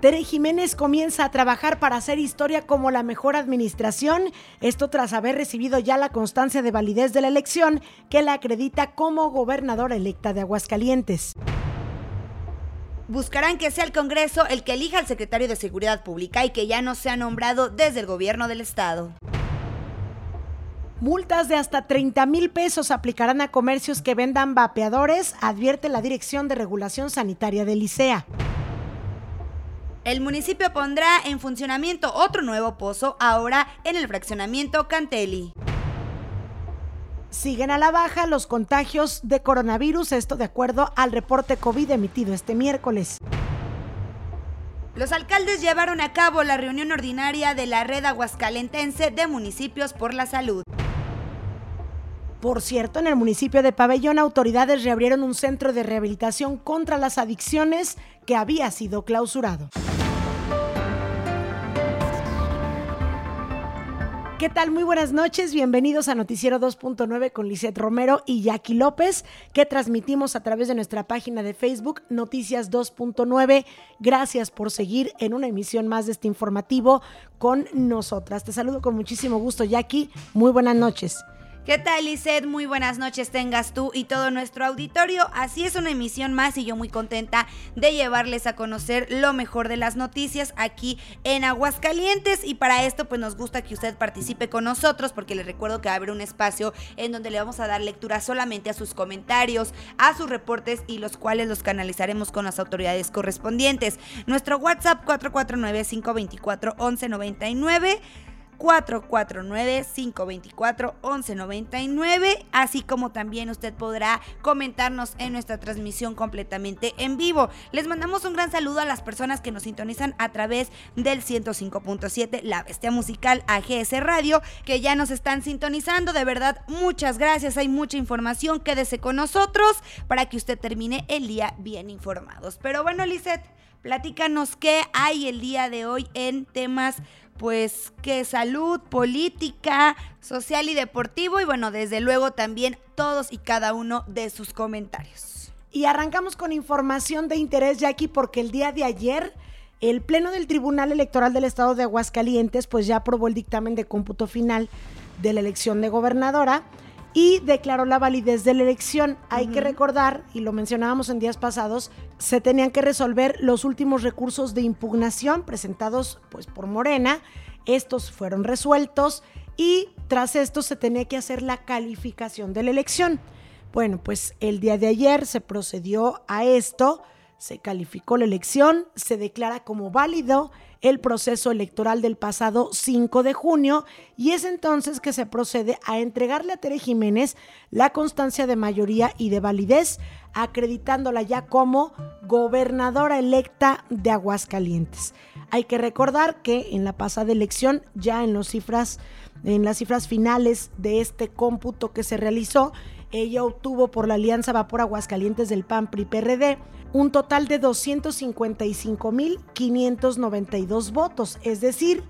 Tere Jiménez comienza a trabajar para hacer historia como la mejor administración, esto tras haber recibido ya la constancia de validez de la elección que la acredita como gobernadora electa de Aguascalientes. Buscarán que sea el Congreso el que elija al secretario de Seguridad Pública y que ya no sea nombrado desde el gobierno del Estado. Multas de hasta 30 mil pesos aplicarán a comercios que vendan vapeadores, advierte la Dirección de Regulación Sanitaria de Licea. El municipio pondrá en funcionamiento otro nuevo pozo, ahora en el fraccionamiento Cantelli. Siguen a la baja los contagios de coronavirus, esto de acuerdo al reporte COVID emitido este miércoles. Los alcaldes llevaron a cabo la reunión ordinaria de la red aguascalentense de municipios por la salud. Por cierto, en el municipio de Pabellón, autoridades reabrieron un centro de rehabilitación contra las adicciones que había sido clausurado. ¿Qué tal? Muy buenas noches. Bienvenidos a Noticiero 2.9 con Lisette Romero y Jackie López, que transmitimos a través de nuestra página de Facebook Noticias 2.9. Gracias por seguir en una emisión más de este informativo con nosotras. Te saludo con muchísimo gusto, Jackie. Muy buenas noches. ¿Qué tal, Lizeth? Muy buenas noches tengas tú y todo nuestro auditorio. Así es una emisión más y yo muy contenta de llevarles a conocer lo mejor de las noticias aquí en Aguascalientes. Y para esto, pues nos gusta que usted participe con nosotros, porque les recuerdo que va a haber un espacio en donde le vamos a dar lectura solamente a sus comentarios, a sus reportes y los cuales los canalizaremos con las autoridades correspondientes. Nuestro WhatsApp 449 524 1199 449-524-1199, así como también usted podrá comentarnos en nuestra transmisión completamente en vivo. Les mandamos un gran saludo a las personas que nos sintonizan a través del 105.7 La Bestia Musical AGS Radio, que ya nos están sintonizando. De verdad, muchas gracias. Hay mucha información. Quédese con nosotros para que usted termine el día bien informados. Pero bueno, Lisette, platícanos qué hay el día de hoy en temas pues que salud, política, social y deportivo y bueno, desde luego también todos y cada uno de sus comentarios. Y arrancamos con información de interés, Jackie, porque el día de ayer el Pleno del Tribunal Electoral del Estado de Aguascalientes pues ya aprobó el dictamen de cómputo final de la elección de gobernadora y declaró la validez de la elección. Hay que recordar, y lo mencionábamos en días pasados, se tenían que resolver los últimos recursos de impugnación presentados pues, por Morena. Estos fueron resueltos y tras esto se tenía que hacer la calificación de la elección. Bueno, pues el día de ayer se procedió a esto, se calificó la elección, se declara como válido el proceso electoral del pasado 5 de junio y es entonces que se procede a entregarle a Tere Jiménez la constancia de mayoría y de validez, acreditándola ya como gobernadora electa de Aguascalientes. Hay que recordar que en la pasada elección, ya en, los cifras, en las cifras finales de este cómputo que se realizó, ella obtuvo por la Alianza Vapor Aguascalientes del PAN PRI PRD un total de 255.592 votos, es decir,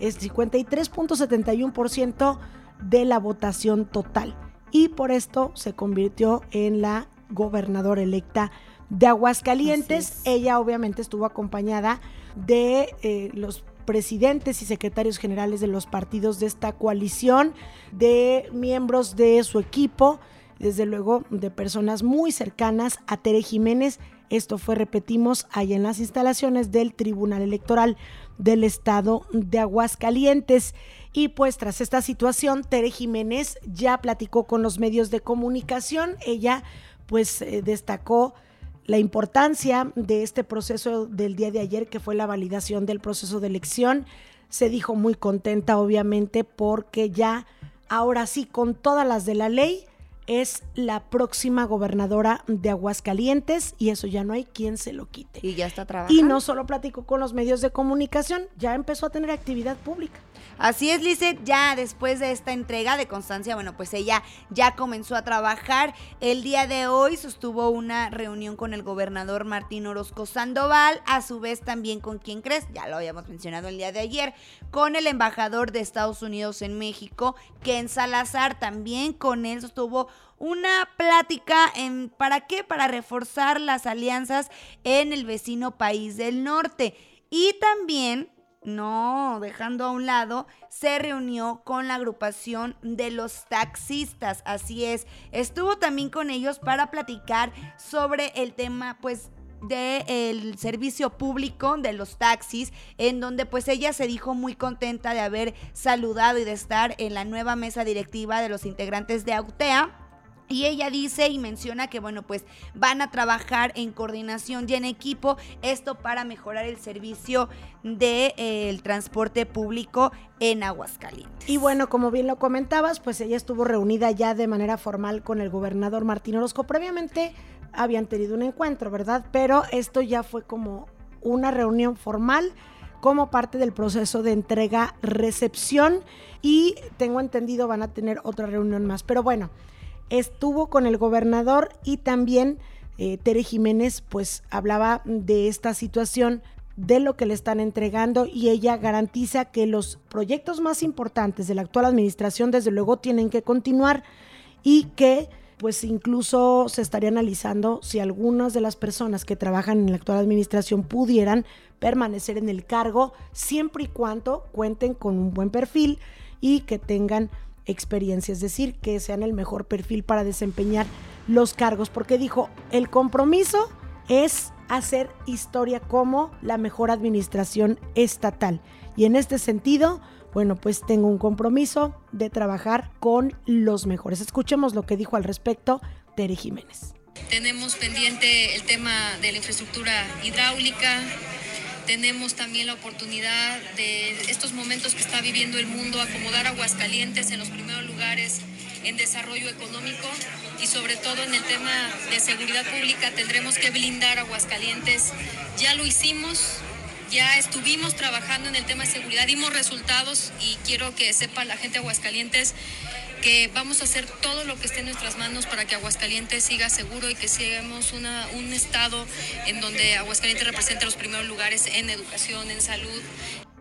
es 53.71% de la votación total. Y por esto se convirtió en la gobernadora electa de Aguascalientes. Ella obviamente estuvo acompañada de eh, los presidentes y secretarios generales de los partidos de esta coalición, de miembros de su equipo, desde luego de personas muy cercanas a Tere Jiménez, esto fue, repetimos, allá en las instalaciones del Tribunal Electoral del Estado de Aguascalientes. Y pues tras esta situación, Tere Jiménez ya platicó con los medios de comunicación. Ella pues eh, destacó la importancia de este proceso del día de ayer, que fue la validación del proceso de elección. Se dijo muy contenta, obviamente, porque ya, ahora sí, con todas las de la ley, es la próxima gobernadora de Aguascalientes y eso ya no hay quien se lo quite. Y ya está trabajando. Y no solo platicó con los medios de comunicación, ya empezó a tener actividad pública. Así es, Lizeth, ya después de esta entrega de constancia, bueno, pues ella ya comenzó a trabajar. El día de hoy sostuvo una reunión con el gobernador Martín Orozco Sandoval, a su vez también con quien crees, ya lo habíamos mencionado el día de ayer, con el embajador de Estados Unidos en México, Ken Salazar, también con él sostuvo una plática en ¿para qué? Para reforzar las alianzas en el vecino país del norte. Y también no, dejando a un lado, se reunió con la agrupación de los taxistas, así es, estuvo también con ellos para platicar sobre el tema, pues, del servicio público de los taxis, en donde pues ella se dijo muy contenta de haber saludado y de estar en la nueva mesa directiva de los integrantes de AUTEA y ella dice y menciona que, bueno, pues van a trabajar en coordinación y en equipo, esto para mejorar el servicio del de, eh, transporte público en Aguascalientes. Y bueno, como bien lo comentabas, pues ella estuvo reunida ya de manera formal con el gobernador Martín Orozco. Previamente habían tenido un encuentro, ¿verdad? Pero esto ya fue como una reunión formal como parte del proceso de entrega-recepción y tengo entendido van a tener otra reunión más. Pero bueno estuvo con el gobernador y también eh, Tere Jiménez pues hablaba de esta situación de lo que le están entregando y ella garantiza que los proyectos más importantes de la actual administración desde luego tienen que continuar y que pues incluso se estaría analizando si algunas de las personas que trabajan en la actual administración pudieran permanecer en el cargo siempre y cuando cuenten con un buen perfil y que tengan experiencia, es decir, que sean el mejor perfil para desempeñar los cargos, porque dijo, el compromiso es hacer historia como la mejor administración estatal. Y en este sentido, bueno, pues tengo un compromiso de trabajar con los mejores. Escuchemos lo que dijo al respecto Tere Jiménez. Tenemos pendiente el tema de la infraestructura hidráulica, tenemos también la oportunidad de estos momentos que está viviendo el mundo, acomodar Aguascalientes en los primeros lugares en desarrollo económico y sobre todo en el tema de seguridad pública tendremos que blindar Aguascalientes. Ya lo hicimos, ya estuvimos trabajando en el tema de seguridad, dimos resultados y quiero que sepa la gente de Aguascalientes que vamos a hacer todo lo que esté en nuestras manos para que Aguascalientes siga seguro y que sigamos una, un estado en donde Aguascalientes represente los primeros lugares en educación, en salud,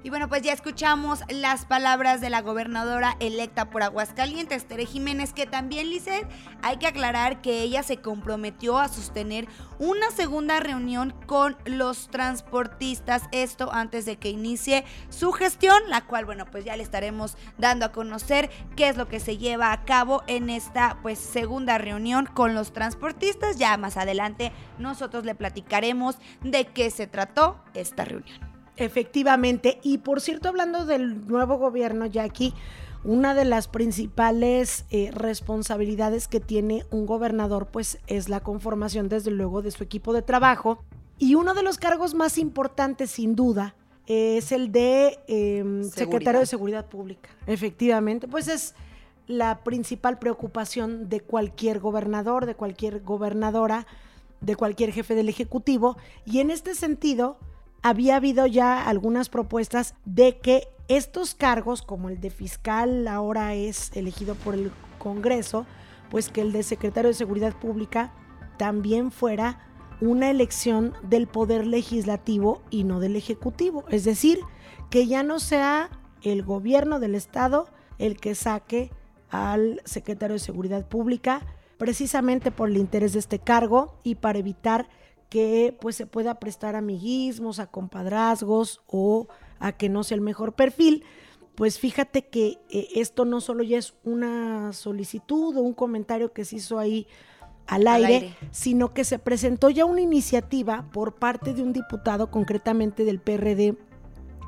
y bueno, pues ya escuchamos las palabras de la gobernadora electa por Aguascalientes, Tere Jiménez, que también, Lizeth, hay que aclarar que ella se comprometió a sostener una segunda reunión con los transportistas, esto antes de que inicie su gestión, la cual, bueno, pues ya le estaremos dando a conocer qué es lo que se lleva a cabo en esta, pues, segunda reunión con los transportistas. Ya más adelante nosotros le platicaremos de qué se trató esta reunión. Efectivamente, y por cierto, hablando del nuevo gobierno, Jackie, una de las principales eh, responsabilidades que tiene un gobernador, pues es la conformación, desde luego, de su equipo de trabajo. Y uno de los cargos más importantes, sin duda, es el de em, secretario de Seguridad Pública. Efectivamente, pues es la principal preocupación de cualquier gobernador, de cualquier gobernadora, de cualquier jefe del Ejecutivo. Y en este sentido, había habido ya algunas propuestas de que estos cargos, como el de fiscal ahora es elegido por el Congreso, pues que el de secretario de Seguridad Pública también fuera una elección del poder legislativo y no del ejecutivo. Es decir, que ya no sea el gobierno del Estado el que saque al secretario de Seguridad Pública, precisamente por el interés de este cargo y para evitar que pues se pueda prestar amiguismos, a compadrazgos o a que no sea el mejor perfil, pues fíjate que eh, esto no solo ya es una solicitud o un comentario que se hizo ahí al aire, sino que se presentó ya una iniciativa por parte de un diputado, concretamente del PRD,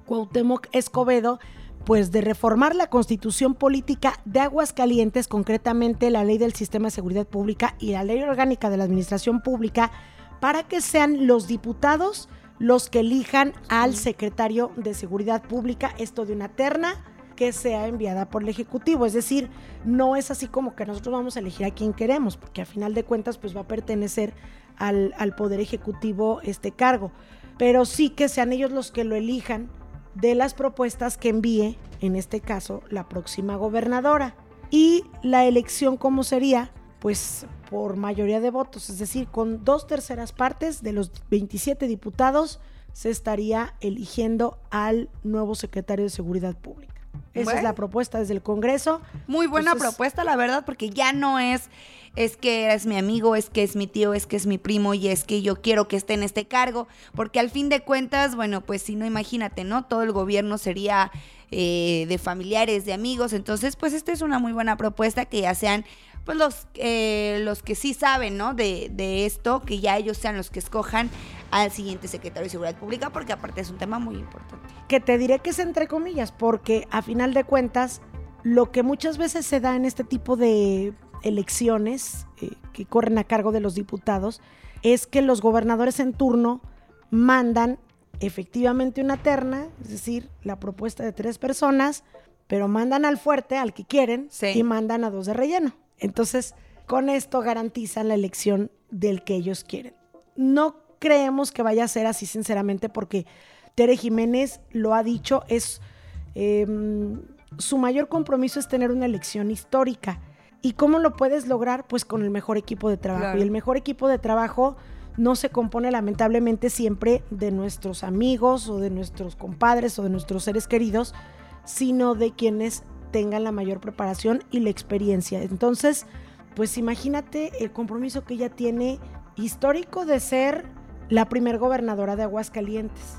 Cuauhtémoc Escobedo, pues de reformar la constitución política de Aguascalientes, concretamente la ley del sistema de seguridad pública y la ley orgánica de la administración pública, para que sean los diputados los que elijan al secretario de Seguridad Pública, esto de una terna que sea enviada por el Ejecutivo. Es decir, no es así como que nosotros vamos a elegir a quien queremos, porque a final de cuentas pues va a pertenecer al, al Poder Ejecutivo este cargo. Pero sí que sean ellos los que lo elijan de las propuestas que envíe, en este caso, la próxima gobernadora. Y la elección, ¿cómo sería? Pues por mayoría de votos, es decir, con dos terceras partes de los 27 diputados se estaría eligiendo al nuevo secretario de Seguridad Pública. Esa es la propuesta desde el Congreso. Muy buena propuesta, la verdad, porque ya no es es que es mi amigo, es que es mi tío, es que es mi primo y es que yo quiero que esté en este cargo, porque al fin de cuentas, bueno, pues si no, imagínate, ¿no? Todo el gobierno sería eh, de familiares, de amigos, entonces, pues esta es una muy buena propuesta que ya sean pues los, eh, los que sí saben, ¿no? De, de esto, que ya ellos sean los que escojan al siguiente secretario de Seguridad Pública, porque aparte es un tema muy importante. Que te diré que es entre comillas, porque a final de cuentas, lo que muchas veces se da en este tipo de elecciones eh, que corren a cargo de los diputados es que los gobernadores en turno mandan efectivamente una terna, es decir, la propuesta de tres personas, pero mandan al fuerte, al que quieren, y mandan a dos de relleno. Entonces, con esto garantizan la elección del que ellos quieren. No creemos que vaya a ser así, sinceramente, porque Tere Jiménez lo ha dicho, es em, su mayor compromiso es tener una elección histórica. ¿Y cómo lo puedes lograr? Pues con el mejor equipo de trabajo. Y el mejor equipo de trabajo no se compone lamentablemente siempre de nuestros amigos o de nuestros compadres o de nuestros seres queridos, sino de quienes tengan la mayor preparación y la experiencia. Entonces, pues imagínate el compromiso que ella tiene histórico de ser la primer gobernadora de Aguascalientes.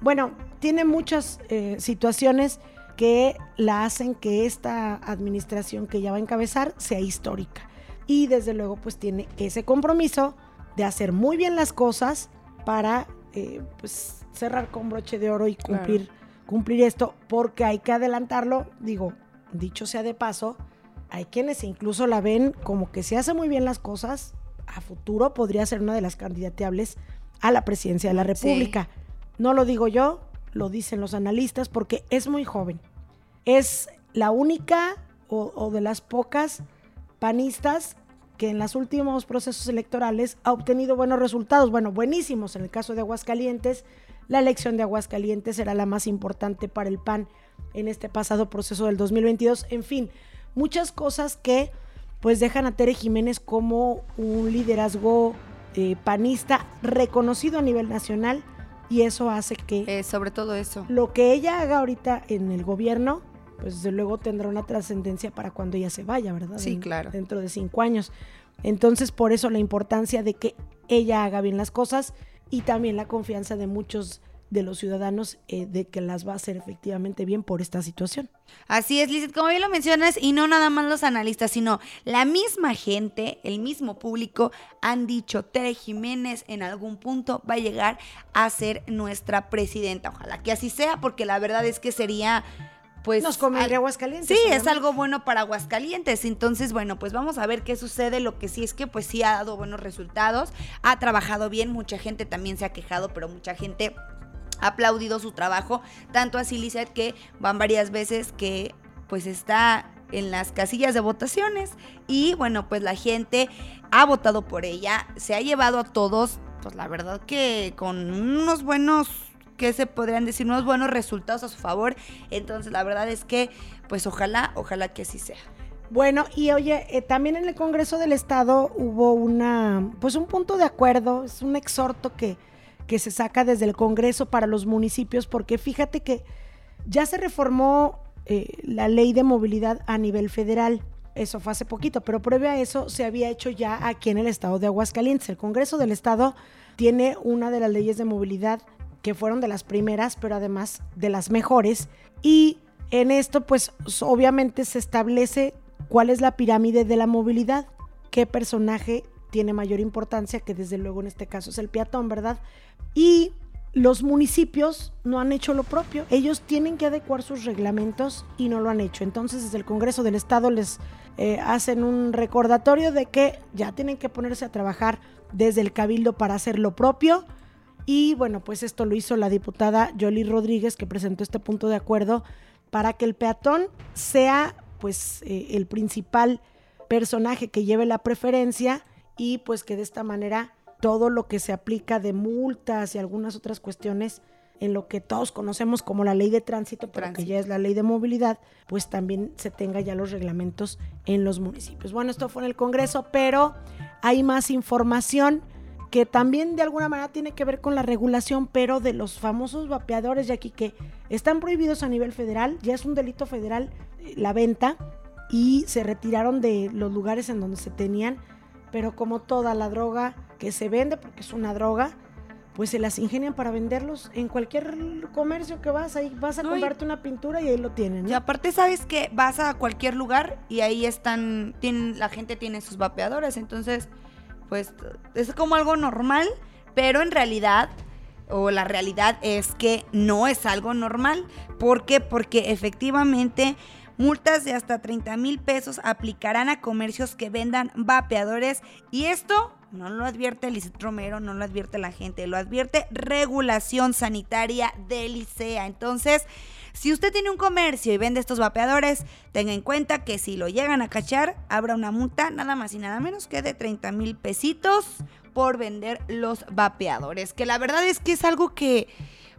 Bueno, tiene muchas eh, situaciones que la hacen que esta administración que ella va a encabezar sea histórica. Y desde luego pues tiene ese compromiso de hacer muy bien las cosas para eh, pues cerrar con broche de oro y cumplir, cumplir esto, porque hay que adelantarlo, digo, dicho sea de paso, hay quienes incluso la ven como que si hace muy bien las cosas, a futuro podría ser una de las candidateables a la presidencia de la República. No lo digo yo, lo dicen los analistas, porque es muy joven. Es la única o, de las pocas panistas que en los últimos procesos electorales ha obtenido buenos resultados, bueno, buenísimos. En el caso de Aguascalientes, la elección de Aguascalientes era la más importante para el PAN en este pasado proceso del 2022. En fin, muchas cosas que pues dejan a Tere Jiménez como un liderazgo eh, panista reconocido a nivel nacional y eso hace que... Eh, sobre todo eso. Lo que ella haga ahorita en el gobierno pues desde luego tendrá una trascendencia para cuando ella se vaya, ¿verdad? Sí, claro. Dentro de cinco años. Entonces, por eso la importancia de que ella haga bien las cosas y también la confianza de muchos de los ciudadanos eh, de que las va a hacer efectivamente bien por esta situación. Así es, Lizeth, como bien lo mencionas, y no nada más los analistas, sino la misma gente, el mismo público, han dicho, Tere Jiménez en algún punto va a llegar a ser nuestra presidenta. Ojalá que así sea, porque la verdad es que sería pues nos convendría Aguascalientes. Sí, es algo bueno para Aguascalientes. Entonces, bueno, pues vamos a ver qué sucede. Lo que sí es que pues sí ha dado buenos resultados, ha trabajado bien, mucha gente también se ha quejado, pero mucha gente ha aplaudido su trabajo, tanto así Lizeth que van varias veces que pues está en las casillas de votaciones y bueno, pues la gente ha votado por ella, se ha llevado a todos, pues la verdad que con unos buenos que se podrían decir unos buenos resultados a su favor. Entonces, la verdad es que, pues ojalá, ojalá que así sea. Bueno, y oye, eh, también en el Congreso del Estado hubo una, pues un punto de acuerdo, es un exhorto que, que se saca desde el Congreso para los municipios, porque fíjate que ya se reformó eh, la ley de movilidad a nivel federal. Eso fue hace poquito, pero previo a eso se había hecho ya aquí en el estado de Aguascalientes. El Congreso del Estado tiene una de las leyes de movilidad que fueron de las primeras, pero además de las mejores. Y en esto, pues obviamente se establece cuál es la pirámide de la movilidad, qué personaje tiene mayor importancia, que desde luego en este caso es el peatón, ¿verdad? Y los municipios no han hecho lo propio. Ellos tienen que adecuar sus reglamentos y no lo han hecho. Entonces, desde el Congreso del Estado les eh, hacen un recordatorio de que ya tienen que ponerse a trabajar desde el Cabildo para hacer lo propio y bueno, pues esto lo hizo la diputada Yoli Rodríguez, que presentó este punto de acuerdo para que el peatón sea pues eh, el principal personaje que lleve la preferencia y pues que de esta manera todo lo que se aplica de multas y algunas otras cuestiones en lo que todos conocemos como la ley de tránsito, pero que ya es la ley de movilidad, pues también se tenga ya los reglamentos en los municipios. Bueno, esto fue en el Congreso, pero hay más información que también de alguna manera tiene que ver con la regulación, pero de los famosos vapeadores, ya aquí que están prohibidos a nivel federal, ya es un delito federal eh, la venta y se retiraron de los lugares en donde se tenían, pero como toda la droga que se vende, porque es una droga, pues se las ingenian para venderlos en cualquier comercio que vas, ahí vas a comprarte una pintura y ahí lo tienen. Y aparte sabes que vas a cualquier lugar y ahí están, tienen, la gente tiene sus vapeadores, entonces pues es como algo normal, pero en realidad o la realidad es que no es algo normal. ¿Por qué? Porque efectivamente multas de hasta 30 mil pesos aplicarán a comercios que vendan vapeadores y esto no lo advierte Lizeth Romero, no lo advierte la gente, lo advierte regulación sanitaria del ICEA. Entonces, si usted tiene un comercio y vende estos vapeadores, tenga en cuenta que si lo llegan a cachar, habrá una multa nada más y nada menos que de 30 mil pesitos por vender los vapeadores. Que la verdad es que es algo que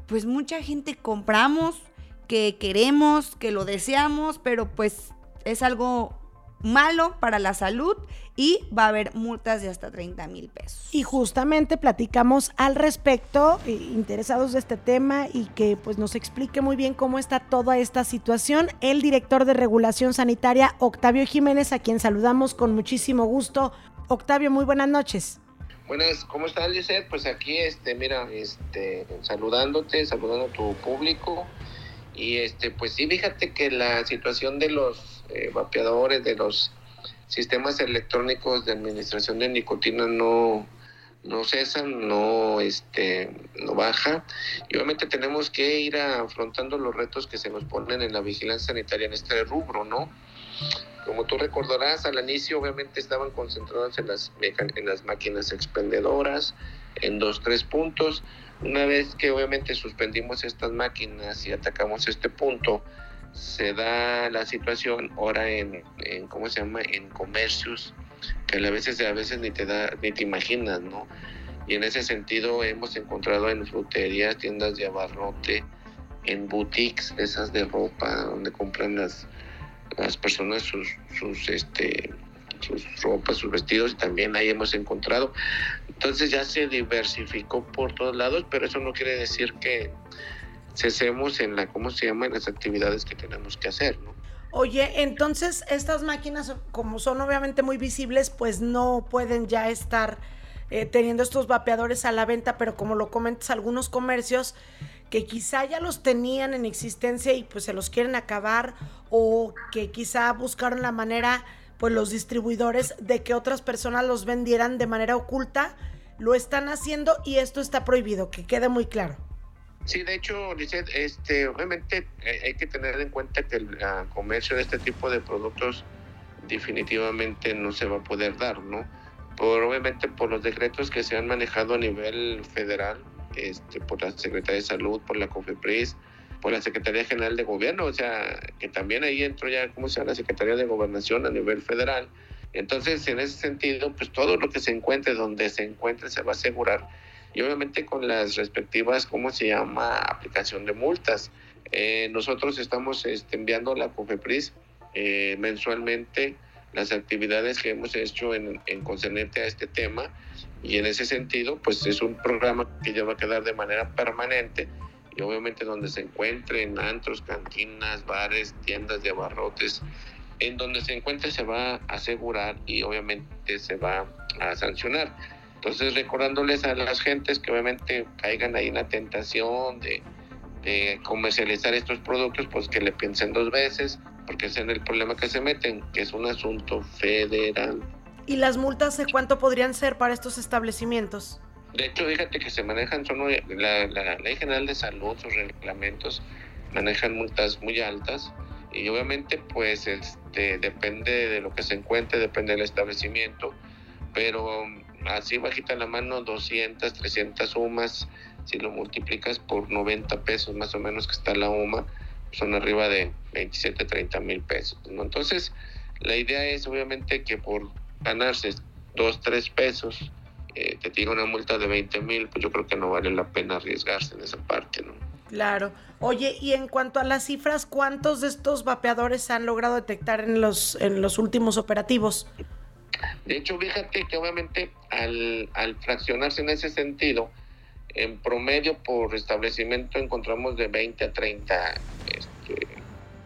pues mucha gente compramos, que queremos, que lo deseamos, pero pues es algo malo para la salud y va a haber multas de hasta 30 mil pesos. Y justamente platicamos al respecto, eh, interesados de este tema y que pues nos explique muy bien cómo está toda esta situación, el director de regulación sanitaria, Octavio Jiménez, a quien saludamos con muchísimo gusto. Octavio, muy buenas noches. Buenas, ¿cómo estás, Lizeth? Pues aquí, este, mira, este, saludándote, saludando a tu público. Y este, pues sí, fíjate que la situación de los eh, vapeadores, de los sistemas electrónicos de administración de nicotina no, no cesan, no, este, no baja. Y obviamente tenemos que ir afrontando los retos que se nos ponen en la vigilancia sanitaria en este rubro, ¿no? Como tú recordarás, al inicio obviamente estaban concentrados en las, en las máquinas expendedoras, en dos, tres puntos. Una vez que obviamente suspendimos estas máquinas y atacamos este punto, se da la situación ahora en, en ¿cómo se llama? En comercios que a veces, a veces ni te da, ni te imaginas, ¿no? Y en ese sentido hemos encontrado en fruterías, tiendas de abarrote, en boutiques, esas de ropa, donde compran las, las personas sus, sus, este, sus ropas, sus vestidos, y también ahí hemos encontrado. Entonces ya se diversificó por todos lados, pero eso no quiere decir que cesemos en la, ¿cómo se llama?, en las actividades que tenemos que hacer, ¿no? Oye, entonces estas máquinas, como son obviamente muy visibles, pues no pueden ya estar eh, teniendo estos vapeadores a la venta, pero como lo comentas, algunos comercios que quizá ya los tenían en existencia y pues se los quieren acabar o que quizá buscaron la manera, pues los distribuidores, de que otras personas los vendieran de manera oculta, lo están haciendo y esto está prohibido, que quede muy claro. Sí, de hecho, Lizeth, este, obviamente eh, hay que tener en cuenta que el comercio de este tipo de productos definitivamente no se va a poder dar, ¿no? Por, obviamente por los decretos que se han manejado a nivel federal, este, por la Secretaría de Salud, por la COFEPRIS, por la Secretaría General de Gobierno, o sea, que también ahí entró ya, ¿cómo se llama? La Secretaría de Gobernación a nivel federal. Entonces, en ese sentido, pues todo lo que se encuentre, donde se encuentre, se va a asegurar y obviamente con las respectivas, ¿cómo se llama?, aplicación de multas. Eh, nosotros estamos este, enviando a la COFEPRIS eh, mensualmente las actividades que hemos hecho en, en concernente a este tema y en ese sentido, pues es un programa que ya va a quedar de manera permanente y obviamente donde se encuentren antros, cantinas, bares, tiendas de abarrotes, en donde se encuentre se va a asegurar y obviamente se va a sancionar. Entonces, recordándoles a las gentes que obviamente caigan ahí en la tentación de, comercializar estos productos, pues que le piensen dos veces, porque ese es el problema que se meten, que es un asunto federal. ¿Y las multas de cuánto podrían ser para estos establecimientos? De hecho, fíjate que se manejan, son la, la Ley General de Salud, sus reglamentos manejan multas muy altas y obviamente pues este depende de lo que se encuentre, depende del establecimiento, pero así bajita la mano, 200, 300 UMAS, si lo multiplicas por 90 pesos más o menos que está la UMA, son arriba de 27, 30 mil pesos. ¿no? Entonces, la idea es obviamente que por ganarse 2, 3 pesos, eh, te tira una multa de 20 mil, pues yo creo que no vale la pena arriesgarse en esa parte, ¿no? Claro. Oye, y en cuanto a las cifras, ¿cuántos de estos vapeadores han logrado detectar en los, en los últimos operativos? De hecho, fíjate que obviamente al, fraccionarse en ese sentido, en promedio por establecimiento encontramos de 20 a 30 este,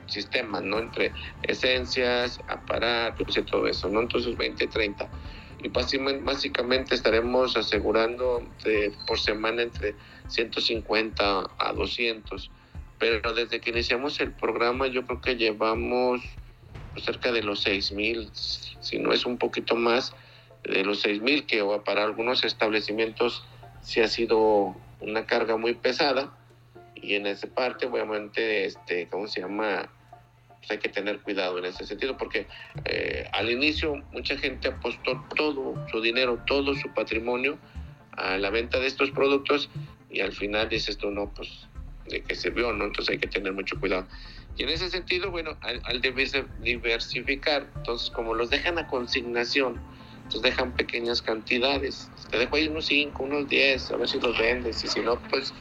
sistemas, ¿no? Entre esencias, aparatos y todo eso, ¿no? Entonces 20 a 30. Y básicamente estaremos asegurando por semana entre 150 a 200. Pero desde que iniciamos el programa yo creo que llevamos cerca de los 6 mil, si no es un poquito más, de los 6 mil que para algunos establecimientos sí ha sido una carga muy pesada. Y en esa parte obviamente este cómo se llama pues hay que tener cuidado en ese sentido porque eh, al inicio mucha gente apostó todo su dinero todo su patrimonio a la venta de estos productos y al final dices tú no pues de qué sirvió no entonces hay que tener mucho cuidado y en ese sentido bueno al, al diversificar entonces como los dejan a consignación entonces dejan pequeñas cantidades. Te dejo ahí unos 5, unos 10, a ver si los vendes. Y si no, pues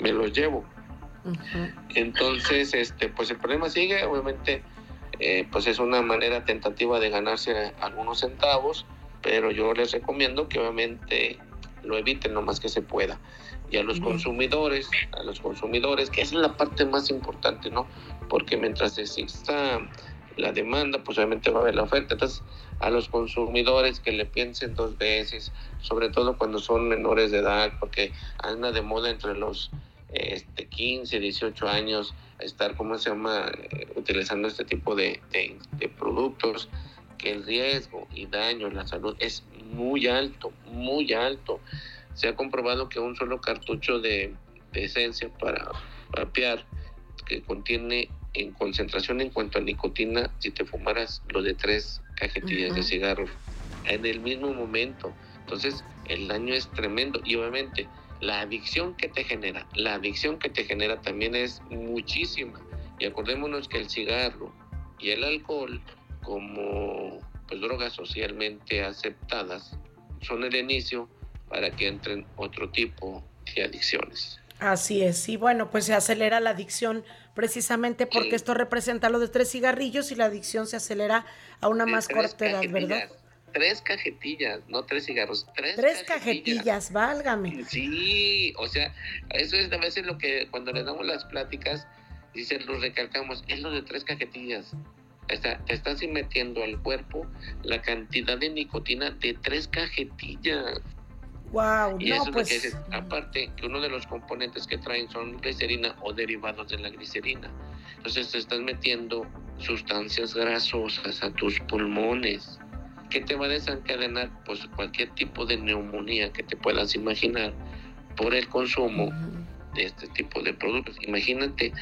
me los llevo. Entonces, este, pues el problema sigue, obviamente, eh, pues es una manera tentativa de ganarse algunos centavos, pero yo les recomiendo que obviamente lo eviten lo más que se pueda. Y a los consumidores, a los consumidores, que esa es la parte más importante, ¿no? Porque mientras exista la demanda, pues obviamente va a haber la oferta. Entonces, a los consumidores que le piensen dos veces, sobre todo cuando son menores de edad, porque anda de moda entre los este, 15, 18 años estar, ¿cómo se llama?, eh, utilizando este tipo de, de, productos, que el riesgo y daño en la salud es muy alto, muy alto. Se ha comprobado que un solo cartucho de, de esencia para vapear que contiene en concentración en cuanto a nicotina si te fumaras lo de tres cajetillas de cigarro en el mismo momento. Entonces el daño es tremendo y obviamente la adicción que te genera, la adicción que te genera también es muchísima. Y acordémonos que el cigarro y el alcohol como pues drogas socialmente aceptadas son el inicio para que entren otro tipo de adicciones. Así es, y bueno, pues se acelera la adicción precisamente porque esto representa lo de tres cigarrillos y la adicción se acelera a una más corta edad, ¿verdad? Tres cajetillas, no tres cigarros, tres, tres cajetillas. válgame. Sí, o sea, eso es a veces lo que cuando le damos las pláticas, dicen, lo recalcamos, es lo de tres cajetillas. Sea, te estás metiendo al cuerpo la cantidad de nicotina de tres cajetillas. Wow, y eso es que pues, aparte que uno de los componentes que traen son glicerina o derivados de la glicerina. Entonces te estás metiendo sustancias grasosas a tus pulmones. que te va a desencadenar? Pues cualquier tipo de neumonía que te puedas imaginar por el consumo de este tipo de productos. Imagínate,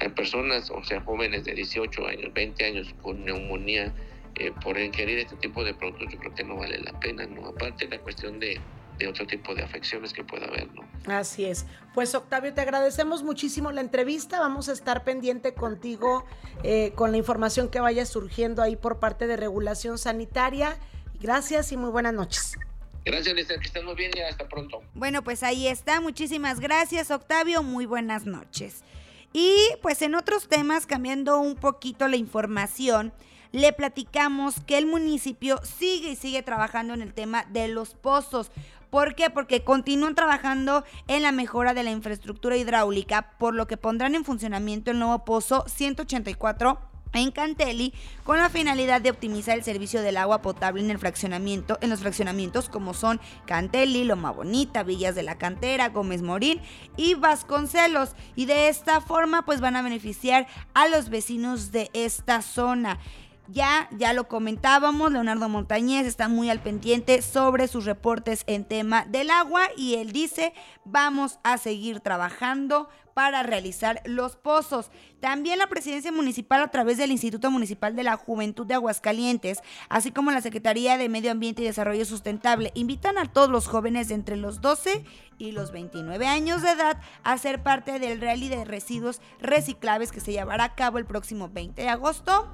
hay personas, o sea, jóvenes de 18 años, 20 años con neumonía eh, por ingerir este tipo de productos, yo creo que no vale la pena, ¿no? Aparte la cuestión de de otro tipo de afecciones que pueda haber, ¿no? Así es. Pues Octavio, te agradecemos muchísimo la entrevista. Vamos a estar pendiente contigo eh, con la información que vaya surgiendo ahí por parte de regulación sanitaria. Gracias y muy buenas noches. Gracias, Lisa, que estén muy bien y hasta pronto. Bueno, pues ahí está. Muchísimas gracias, Octavio. Muy buenas noches. Y pues en otros temas, cambiando un poquito la información, le platicamos que el municipio sigue y sigue trabajando en el tema de los pozos. ¿Por qué? Porque continúan trabajando en la mejora de la infraestructura hidráulica, por lo que pondrán en funcionamiento el nuevo pozo 184 en Cantelli con la finalidad de optimizar el servicio del agua potable en el fraccionamiento, en los fraccionamientos como son Cantelli, Loma Bonita, Villas de la Cantera, Gómez Morín y Vasconcelos y de esta forma pues van a beneficiar a los vecinos de esta zona. Ya, ya lo comentábamos, Leonardo Montañez está muy al pendiente sobre sus reportes en tema del agua y él dice, vamos a seguir trabajando para realizar los pozos. También la presidencia municipal a través del Instituto Municipal de la Juventud de Aguascalientes, así como la Secretaría de Medio Ambiente y Desarrollo Sustentable, invitan a todos los jóvenes de entre los 12 y los 29 años de edad a ser parte del rally de residuos reciclables que se llevará a cabo el próximo 20 de agosto,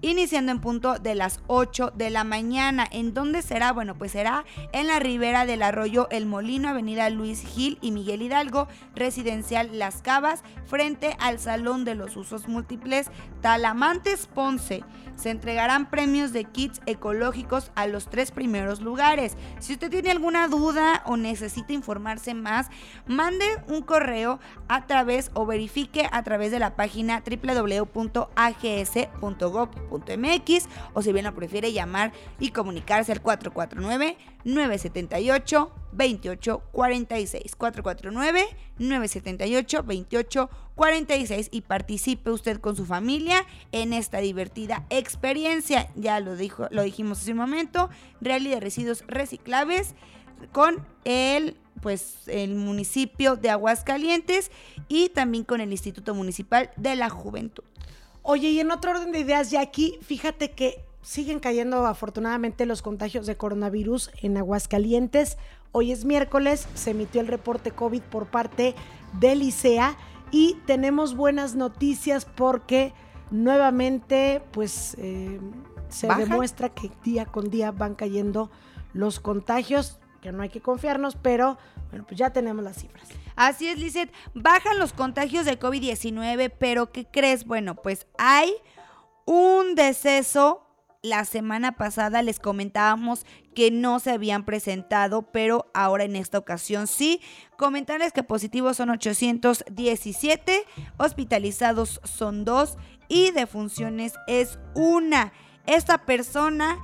iniciando en punto de las 8 de la mañana. ¿En dónde será? Bueno, pues será en la ribera del arroyo El Molino, Avenida Luis Gil y Miguel Hidalgo, Residencial Las Cavas frente al Salón de los Usos Múltiples Talamantes Ponce. Se entregarán premios de kits ecológicos a los tres primeros lugares. Si usted tiene alguna duda o necesita informarse más, mande un correo a través o verifique a través de la página www.ags.gov.mx o si bien lo prefiere llamar y comunicarse al 449 978 2846 449 978 2846 y participe usted con su familia en esta divertida experiencia. Ya lo dijo, lo dijimos hace un momento, Rally de residuos reciclables con el pues el municipio de Aguascalientes y también con el Instituto Municipal de la Juventud. Oye, y en otro orden de ideas, ya aquí, fíjate que siguen cayendo afortunadamente los contagios de coronavirus en Aguascalientes. Hoy es miércoles, se emitió el reporte COVID por parte del ICEA y tenemos buenas noticias porque nuevamente pues eh, se demuestra que día con día van cayendo los contagios, que no hay que confiarnos, pero bueno, pues ya tenemos las cifras. Así es, Lizeth, bajan los contagios de COVID-19, pero ¿qué crees? Bueno, pues hay un deceso la semana pasada les comentábamos que no se habían presentado, pero ahora en esta ocasión sí. Comentarles que positivos son 817, hospitalizados son dos y defunciones es una. Esta persona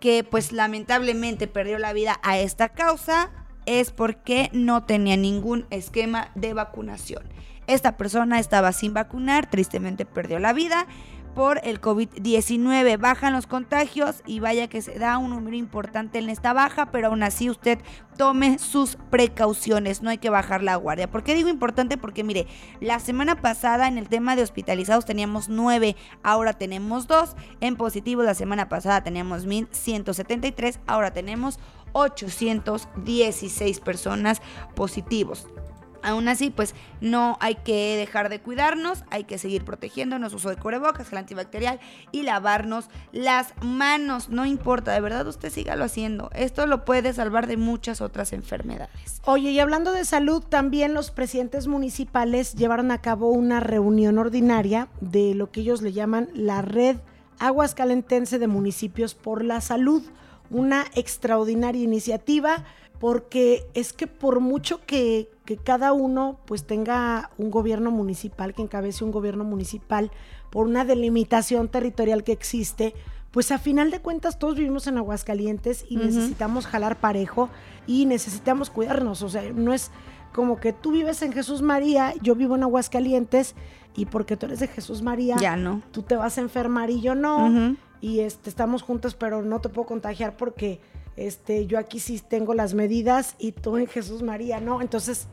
que pues lamentablemente perdió la vida a esta causa es porque no tenía ningún esquema de vacunación. Esta persona estaba sin vacunar, tristemente perdió la vida por el COVID-19. Bajan los contagios y vaya que se da un número importante en esta baja, pero aún así usted tome sus precauciones, no hay que bajar la guardia. ¿Por qué digo importante? Porque mire, la semana pasada en el tema de hospitalizados teníamos 9, ahora tenemos 2. En positivo la semana pasada teníamos 1173, ahora tenemos 816 personas positivos. Aún así, pues no hay que dejar de cuidarnos, hay que seguir protegiéndonos, uso de cubrebocas, gel antibacterial y lavarnos las manos. No importa, de verdad usted sígalo haciendo. Esto lo puede salvar de muchas otras enfermedades. Oye, y hablando de salud, también los presidentes municipales llevaron a cabo una reunión ordinaria de lo que ellos le llaman la red Aguascalentense de Municipios por la Salud, una extraordinaria iniciativa porque es que por mucho que, cada uno pues tenga un gobierno municipal, que encabece un gobierno municipal, por una delimitación territorial que existe, pues a final de cuentas todos vivimos en Aguascalientes y necesitamos jalar parejo y necesitamos cuidarnos, o sea, no es como que tú vives en Jesús María, yo vivo en Aguascalientes y porque tú eres de Jesús María, ya no. Tú te vas a enfermar y yo no, y este, estamos juntos, pero no te puedo contagiar porque este, yo aquí sí tengo las medidas y tú en Jesús María, ¿no? Entonces,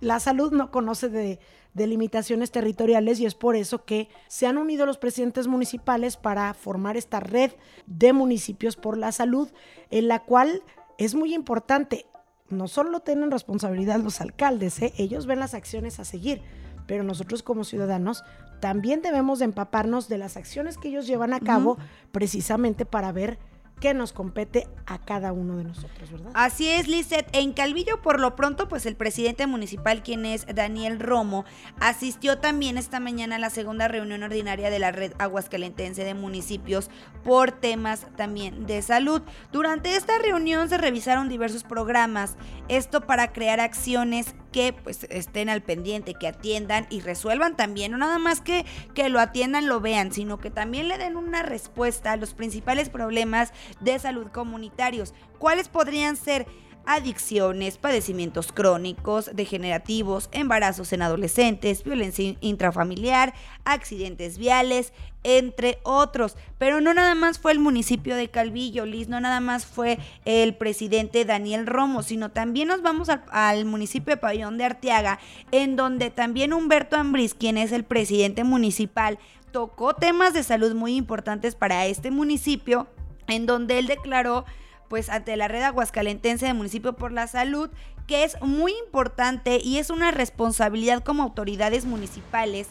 la salud no conoce de, de, limitaciones territoriales y es por eso que se han unido los presidentes municipales para formar esta red de municipios por la salud, en la cual es muy importante, no solo tienen responsabilidad los alcaldes, ¿eh? ellos ven las acciones a seguir, pero nosotros como ciudadanos también debemos de empaparnos de las acciones que ellos llevan a cabo precisamente para ver que nos compete a cada uno de nosotros, ¿verdad? Así es, Lizeth. En Calvillo, por lo pronto, pues el presidente municipal, quien es Daniel Romo, asistió también esta mañana a la segunda reunión ordinaria de la red aguascalentense de municipios por temas también de salud. Durante esta reunión se revisaron diversos programas, esto para crear acciones que pues estén al pendiente, que atiendan y resuelvan también, no nada más que, que lo atiendan, lo vean, sino que también le den una respuesta a los principales problemas de salud comunitarios. ¿Cuáles podrían ser? Adicciones, padecimientos crónicos, degenerativos, embarazos en adolescentes, violencia intrafamiliar, accidentes viales, entre otros. Pero no nada más fue el municipio de Calvillo, Liz, no nada más fue el presidente Daniel Romo, sino también nos vamos al, municipio de Pabellón de Arteaga, en donde también Humberto Ambris, quien es el presidente municipal, tocó temas de salud muy importantes para este municipio, en donde él declaró pues ante la red aguascalentense de municipio por la salud, que es muy importante y es una responsabilidad como autoridades municipales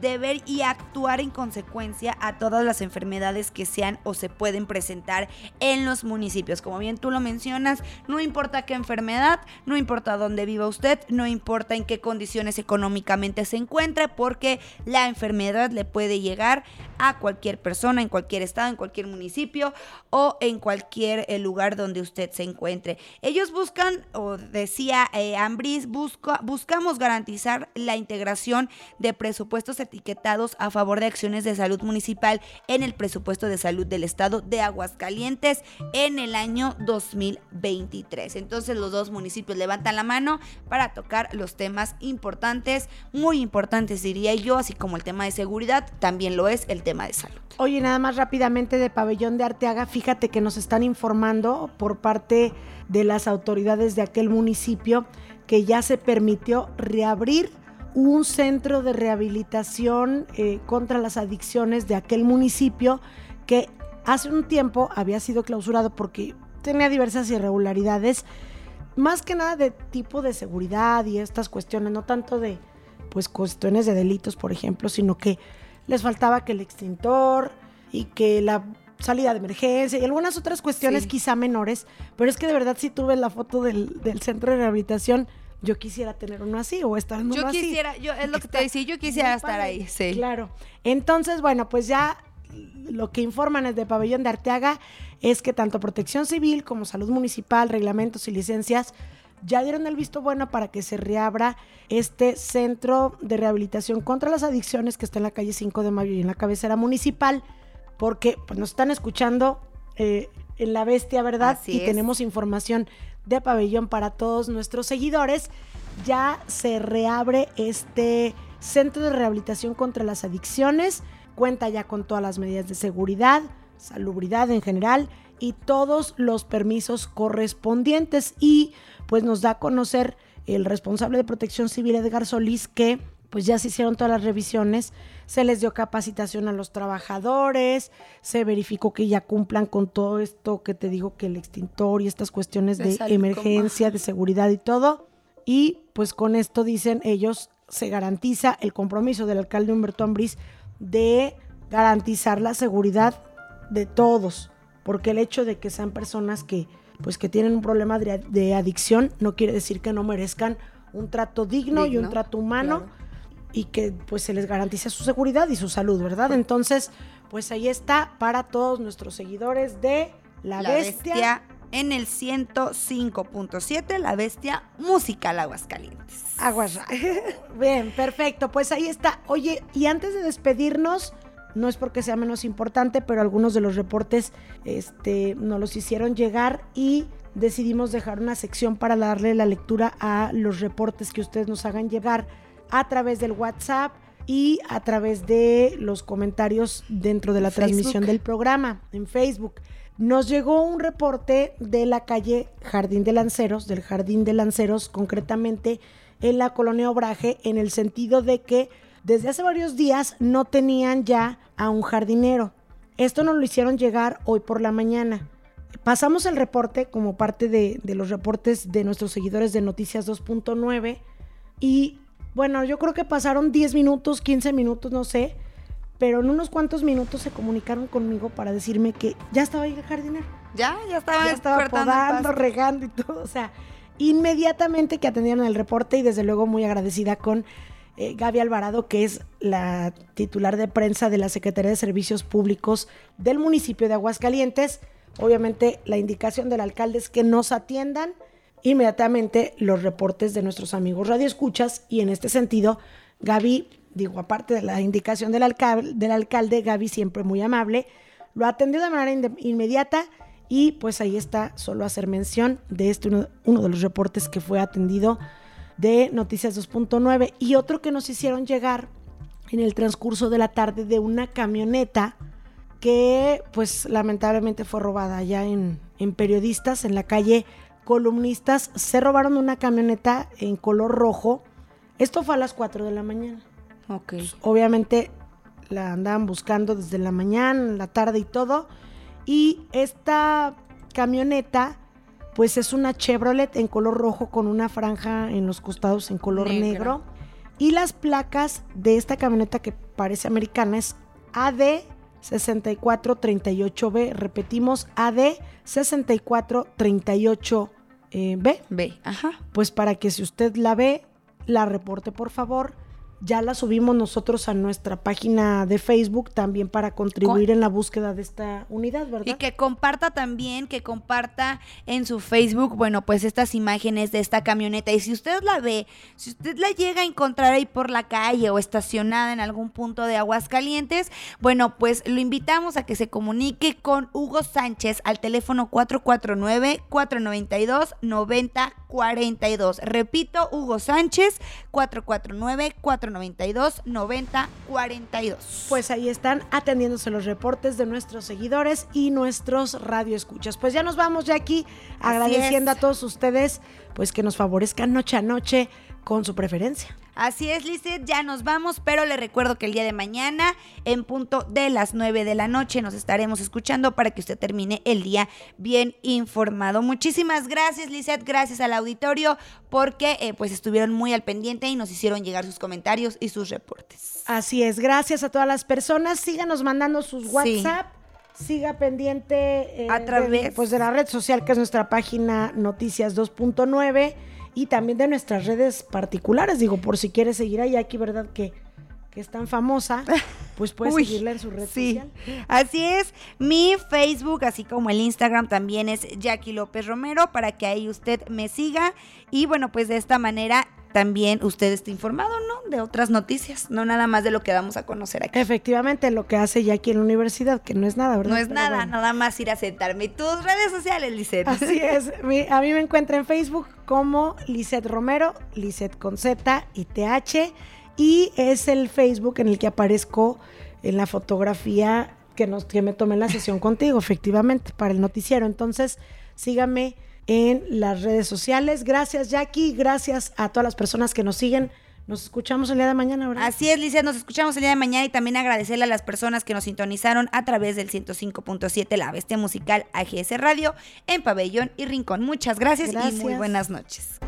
de ver y actuar en consecuencia a todas las enfermedades que sean o se pueden presentar en los municipios. Como bien tú lo mencionas, no importa qué enfermedad, no importa dónde viva usted, no importa en qué condiciones económicamente se encuentre, porque la enfermedad le puede llegar a cualquier persona, en cualquier estado, en cualquier municipio o en cualquier eh, lugar donde usted se encuentre. Ellos buscan, o decía eh, Ambris, buscamos garantizar la integración de presupuestos etiquetados a favor de acciones de salud municipal en el presupuesto de salud del estado de Aguascalientes en el año 2023. Entonces los dos municipios levantan la mano para tocar los temas importantes, muy importantes diría yo, así como el tema de seguridad, también lo es el tema de salud. Oye, nada más rápidamente de Pabellón de Arteaga, fíjate que nos están informando por parte de las autoridades de aquel municipio que ya se permitió reabrir un centro de rehabilitación eh, contra las adicciones de aquel municipio que hace un tiempo había sido clausurado porque tenía diversas irregularidades, más que nada de tipo de seguridad y estas cuestiones, no tanto de pues cuestiones de delitos, por ejemplo, sino que les faltaba que el extintor y que la salida de emergencia y algunas otras cuestiones quizá menores, pero es que de verdad si tú ves la foto del, del centro de rehabilitación, yo quisiera tener uno así o estar en uno yo así. Quisiera, yo es lo que te decía, yo quisiera estar ahí, sí. Claro. Entonces, bueno, pues ya lo que informan desde Pabellón de Arteaga es que tanto Protección Civil como Salud Municipal, reglamentos y licencias ya dieron el visto bueno para que se reabra este centro de rehabilitación contra las adicciones que está en la calle 5 de Mayo y en la cabecera municipal, porque pues, nos están escuchando eh, en La Bestia, ¿verdad? y tenemos información de pabellón para todos nuestros seguidores. Ya se reabre este centro de rehabilitación contra las adicciones, cuenta ya con todas las medidas de seguridad, salubridad en general y todos los permisos correspondientes y pues nos da a conocer el responsable de protección civil Edgar Solís que pues ya se hicieron todas las revisiones, se les dio capacitación a los trabajadores, se verificó que ya cumplan con todo esto que te digo que el extintor y estas cuestiones de, emergencia, de seguridad y todo. Y pues con esto dicen ellos se garantiza el compromiso del alcalde Humberto Ambriz de garantizar la seguridad de todos, porque el hecho de que sean personas que pues que tienen un problema de, adicción no quiere decir que no merezcan un trato digno, y un trato humano y que pues se les garantice su seguridad y su salud, ¿verdad? Entonces, pues ahí está para todos nuestros seguidores de La, bestia, en el 105.7, La Bestia Musical Aguascalientes. Aguas. Bien, perfecto. Pues ahí está. Oye, y antes de despedirnos, no es porque sea menos importante, pero algunos de los reportes este, nos los hicieron llegar y decidimos dejar una sección para darle la lectura a los reportes que ustedes nos hagan llegar a través del WhatsApp y a través de los comentarios dentro de la transmisión del programa en Facebook. Nos llegó un reporte de la calle Jardín de Lanceros, del Jardín de Lanceros concretamente en la colonia Obraje, en el sentido de que desde hace varios días no tenían ya a un jardinero. Esto nos lo hicieron llegar hoy por la mañana. Pasamos el reporte como parte de, de los reportes de nuestros seguidores de Noticias 2.9 y bueno, yo creo que pasaron 10 minutos, 15 minutos, no sé, pero en unos cuantos minutos se comunicaron conmigo para decirme que ya estaba ahí el jardinero. Ya, ya estaba, ya estaba podando, regando y todo, o sea, inmediatamente que atendieron el reporte y desde luego muy agradecida con eh, Gaby Alvarado, que es la titular de prensa de la Secretaría de Servicios Públicos del municipio de Aguascalientes. Obviamente la indicación del alcalde es que nos atiendan inmediatamente los reportes de nuestros amigos radioescuchas y en este sentido, Gaby, digo, aparte de la indicación del, alcalde, Gaby siempre muy amable, lo atendió de manera inmediata y pues ahí está, solo hacer mención de este uno, uno de los reportes que fue atendido de Noticias 2.9 y otro que nos hicieron llegar en el transcurso de la tarde de una camioneta que pues lamentablemente fue robada allá en, en periodistas en la calle columnistas se robaron una camioneta en color rojo. Esto fue a las 4 de la mañana. Ok. Pues, obviamente la andaban buscando desde la mañana, la tarde y todo. Y esta camioneta, pues es una Chevrolet en color rojo con una franja en los costados en color negro. Y las placas de esta camioneta que parece americana, es AD 6438B. Repetimos, AD 6438B. B, ajá. Pues para que si usted la ve, la reporte por favor ya la subimos nosotros a nuestra página de Facebook también para contribuir en la búsqueda de esta unidad, ¿verdad? Y que comparta también, que comparta en su Facebook, bueno, pues estas imágenes de esta camioneta. Y si usted la ve, si usted la llega a encontrar ahí por la calle o estacionada en algún punto de Aguascalientes, bueno, pues lo invitamos a que se comunique con Hugo Sánchez al teléfono 449-492-9042. Repito, Hugo Sánchez, 449 4 92 90 42. Pues ahí están atendiéndose los reportes de nuestros seguidores y nuestros radioescuchas. Pues ya nos vamos, Jackie, agradeciendo a todos ustedes pues que nos favorezcan noche a noche con su preferencia. Así es, Lizeth, ya nos vamos, pero le recuerdo que el día de mañana, en punto de las 9 de la noche, nos estaremos escuchando para que usted termine el día bien informado. Muchísimas gracias, Lizeth, gracias al auditorio, porque eh, pues estuvieron muy al pendiente y nos hicieron llegar sus comentarios y sus reportes. Así es, gracias a todas las personas. Síganos mandando sus WhatsApp. Siga pendiente eh, a través pues de la red social que es nuestra página Noticias 2.9 y también de nuestras redes particulares. Digo, por si quieres seguir a Jackie, ¿verdad? Que, que es tan famosa, pues puedes seguirla en su red social. Así es, mi Facebook, así como el Instagram también es Jackie López Romero, para que ahí usted me siga. Y bueno, pues de esta manera también usted esté informado, ¿no? De otras noticias, no nada más de lo que damos a conocer aquí. Efectivamente, lo que hace Jackie en la universidad, que no es nada, ¿verdad? No es nada, nada más ir a sentarme. Tus redes sociales, Lisette. Así es. a mí me encuentra en Facebook como Lisette Romero, Lisette con Z y TH. Y es el Facebook en el que aparezco en la fotografía que, nos, que me tomé en la sesión contigo, efectivamente, para el noticiero. Entonces, sígame en las redes sociales. Gracias, Jackie. Gracias a todas las personas que nos siguen. Nos escuchamos el día de mañana, ¿verdad? Así es, Licia, nos escuchamos el día de mañana y también agradecerle a las personas que nos sintonizaron a través del 105.7 La Bestia Musical AGS Radio en Pabellón y Rincón. Muchas gracias, gracias. y muy buenas noches.